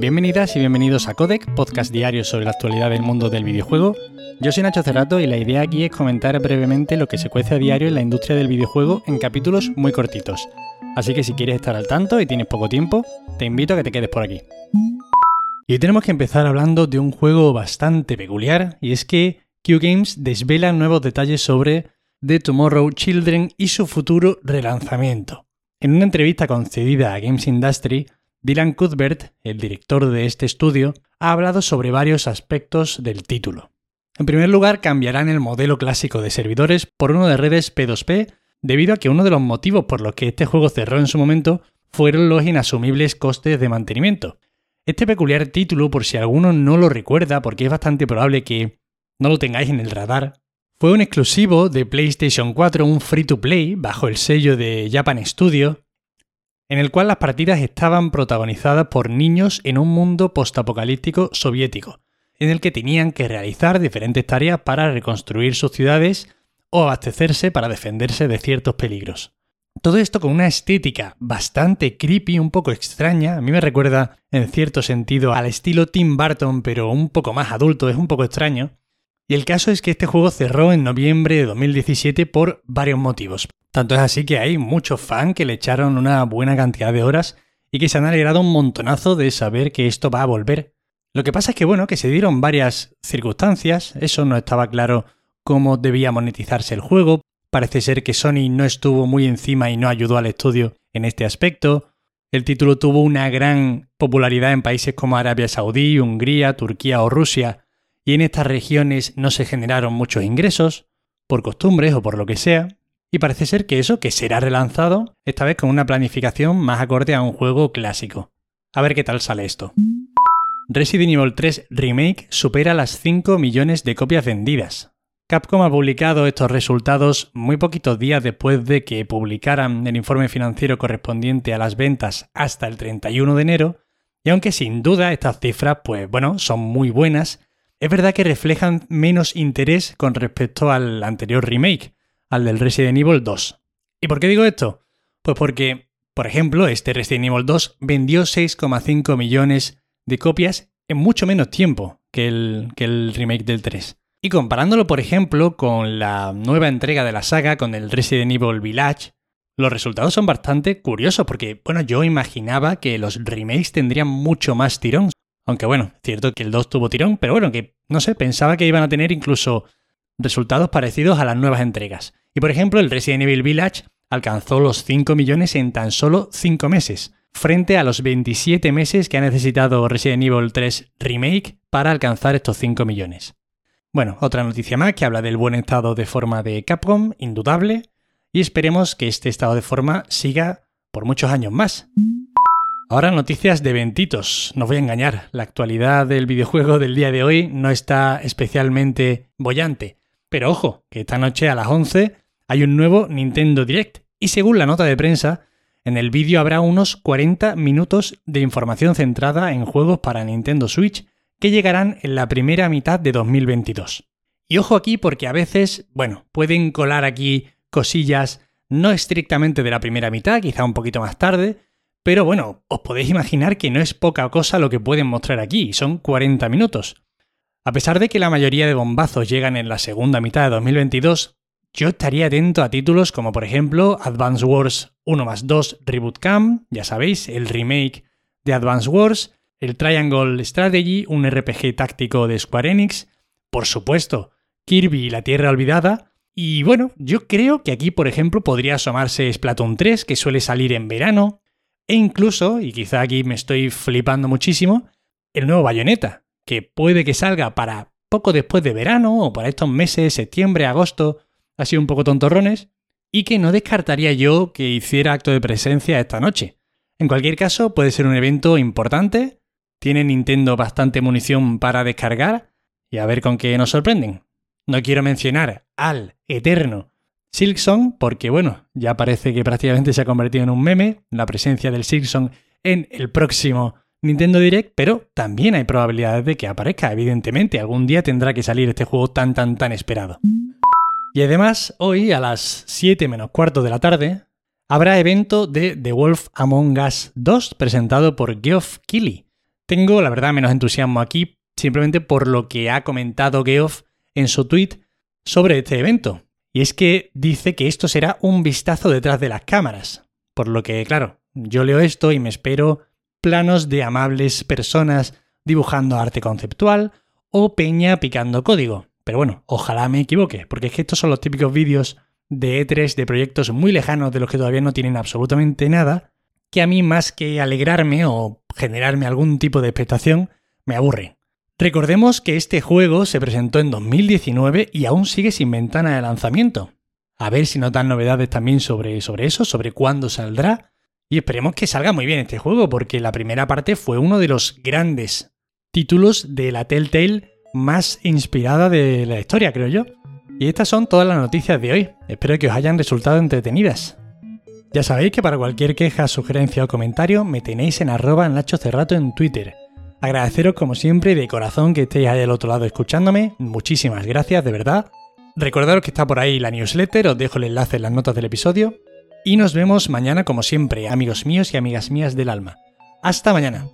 Bienvenidas y bienvenidos a Codec, podcast diario sobre la actualidad del mundo del videojuego. Yo soy Nacho Cerrato y la idea aquí es comentar brevemente lo que se cuece a diario en la industria del videojuego en capítulos muy cortitos. Así que si quieres estar al tanto y tienes poco tiempo, te invito a que te quedes por aquí. Y hoy tenemos que empezar hablando de un juego bastante peculiar, y es que Q Games desvela nuevos detalles sobre The Tomorrow Children y su futuro relanzamiento. En una entrevista concedida a Games Industry, Dylan Cuthbert, el director de este estudio, ha hablado sobre varios aspectos del título. En primer lugar, cambiarán el modelo clásico de servidores por uno de redes P2P, debido a que uno de los motivos por los que este juego cerró en su momento fueron los inasumibles costes de mantenimiento, este peculiar título, por si alguno no lo recuerda, porque es bastante probable que no lo tengáis en el radar, fue un exclusivo de PlayStation 4, un free to play, bajo el sello de Japan Studio, en el cual las partidas estaban protagonizadas por niños en un mundo postapocalíptico soviético, en el que tenían que realizar diferentes tareas para reconstruir sus ciudades o abastecerse para defenderse de ciertos peligros. Todo esto con una estética bastante creepy, un poco extraña. A mí me recuerda, en cierto sentido, al estilo Tim Burton, pero un poco más adulto, es un poco extraño. Y el caso es que este juego cerró en noviembre de 2017 por varios motivos. Tanto es así que hay muchos fans que le echaron una buena cantidad de horas y que se han alegrado un montonazo de saber que esto va a volver. Lo que pasa es que bueno, que se dieron varias circunstancias, eso no estaba claro cómo debía monetizarse el juego, Parece ser que Sony no estuvo muy encima y no ayudó al estudio en este aspecto. El título tuvo una gran popularidad en países como Arabia Saudí, Hungría, Turquía o Rusia, y en estas regiones no se generaron muchos ingresos, por costumbres o por lo que sea, y parece ser que eso, que será relanzado, esta vez con una planificación más acorde a un juego clásico. A ver qué tal sale esto. Resident Evil 3 Remake supera las 5 millones de copias vendidas. Capcom ha publicado estos resultados muy poquitos días después de que publicaran el informe financiero correspondiente a las ventas hasta el 31 de enero, y aunque sin duda estas cifras, pues bueno, son muy buenas, es verdad que reflejan menos interés con respecto al anterior remake, al del Resident Evil 2. ¿Y por qué digo esto? Pues porque, por ejemplo, este Resident Evil 2 vendió 6,5 millones de copias en mucho menos tiempo que el, remake del 3. Y comparándolo, por ejemplo, con la nueva entrega de la saga, con el Resident Evil Village, los resultados son bastante curiosos porque, bueno, yo imaginaba que los remakes tendrían mucho más tirón. Aunque bueno, cierto que el 2 tuvo tirón, pero bueno, que no sé, pensaba que iban a tener incluso resultados parecidos a las nuevas entregas. Y por ejemplo, el Resident Evil Village alcanzó los 5 millones en tan solo 5 meses, frente a los 27 meses que ha necesitado Resident Evil 3 Remake para alcanzar estos 5 millones. Bueno, otra noticia más que habla del buen estado de forma de Capcom, indudable, y esperemos que este estado de forma siga por muchos años más. Ahora noticias de ventitos, no voy a engañar, la actualidad del videojuego del día de hoy no está especialmente bollante, pero ojo, que esta noche a las 11 hay un nuevo Nintendo Direct, y según la nota de prensa, en el vídeo habrá unos 40 minutos de información centrada en juegos para Nintendo Switch que llegarán en la primera mitad de 2022. Y ojo aquí porque a veces, bueno, pueden colar aquí cosillas no estrictamente de la primera mitad, quizá un poquito más tarde, pero bueno, os podéis imaginar que no es poca cosa lo que pueden mostrar aquí, son 40 minutos. A pesar de que la mayoría de bombazos llegan en la segunda mitad de 2022, yo estaría atento a títulos como por ejemplo Advance Wars 1 más 2 Reboot Cam, ya sabéis, el remake de Advance Wars, el Triangle Strategy, un RPG táctico de Square Enix, por supuesto, Kirby y la Tierra Olvidada, y bueno, yo creo que aquí, por ejemplo, podría asomarse Splatoon 3, que suele salir en verano, e incluso, y quizá aquí me estoy flipando muchísimo, el nuevo Bayonetta, que puede que salga para poco después de verano o para estos meses, septiembre, agosto, así un poco tontorrones, y que no descartaría yo que hiciera acto de presencia esta noche. En cualquier caso, puede ser un evento importante tiene Nintendo bastante munición para descargar y a ver con qué nos sorprenden. No quiero mencionar al eterno Silksong porque bueno, ya parece que prácticamente se ha convertido en un meme la presencia del Silksong en el próximo Nintendo Direct, pero también hay probabilidades de que aparezca, evidentemente, algún día tendrá que salir este juego tan tan tan esperado. Y además, hoy a las 7 menos cuarto de la tarde, habrá evento de The Wolf Among Us 2 presentado por Geoff Keighley Tengo, la verdad, menos entusiasmo aquí, simplemente por lo que ha comentado Geoff en su tweet sobre este evento. Y es que dice que esto será un vistazo detrás de las cámaras. Por lo que, claro, yo leo esto y me espero planos de amables personas dibujando arte conceptual o peña picando código. Pero bueno, ojalá me equivoque, porque es que estos son los típicos vídeos de E3 de proyectos muy lejanos de los que todavía no tienen absolutamente nada, que a mí más que alegrarme o generarme algún tipo de expectación, me aburre. Recordemos que este juego se presentó en 2019 y aún sigue sin ventana de lanzamiento. A ver si notan novedades también sobre, eso, sobre cuándo saldrá. Y esperemos que salga muy bien este juego, porque la primera parte fue uno de los grandes títulos de la Telltale más inspirada de la historia, creo yo. Y estas son todas las noticias de hoy. Espero que os hayan resultado entretenidas. Ya sabéis que para cualquier queja, sugerencia o comentario me tenéis en arroba Nacho Cerrato en Twitter. Agradeceros como siempre de corazón que estéis ahí al otro lado escuchándome. Muchísimas gracias, de verdad. Recordaros que está por ahí la newsletter, os dejo el enlace en las notas del episodio. Y nos vemos mañana como siempre, amigos míos y amigas mías del alma. Hasta mañana.